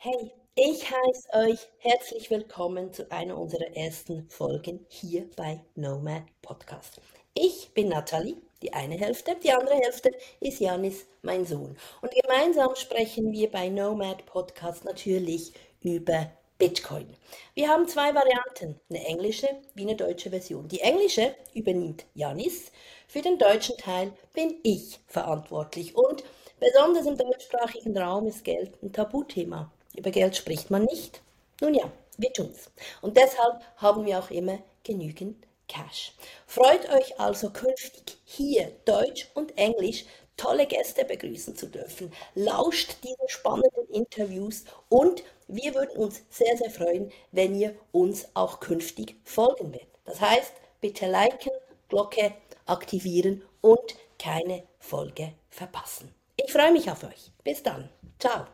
Hey, ich heiße euch herzlich willkommen zu einer unserer ersten Folgen hier bei Nomad Podcast. Ich bin Nathalie, die eine Hälfte, die andere Hälfte ist Janis, mein Sohn. Und gemeinsam sprechen wir bei Nomad Podcast natürlich über Bitcoin. Wir haben zwei Varianten, eine englische wie eine deutsche Version. Die englische übernimmt Janis, für den deutschen Teil bin ich verantwortlich und besonders im deutschsprachigen Raum ist Geld ein Tabuthema. Über Geld spricht man nicht. Nun ja, wir tun's. Und deshalb haben wir auch immer genügend Cash. Freut euch also künftig hier Deutsch und Englisch tolle Gäste begrüßen zu dürfen. Lauscht diese spannenden Interviews und wir würden uns sehr, sehr freuen, wenn ihr uns auch künftig folgen werdet. Das heißt, bitte liken, Glocke aktivieren und keine Folge verpassen. Ich freue mich auf euch. Bis dann. Ciao.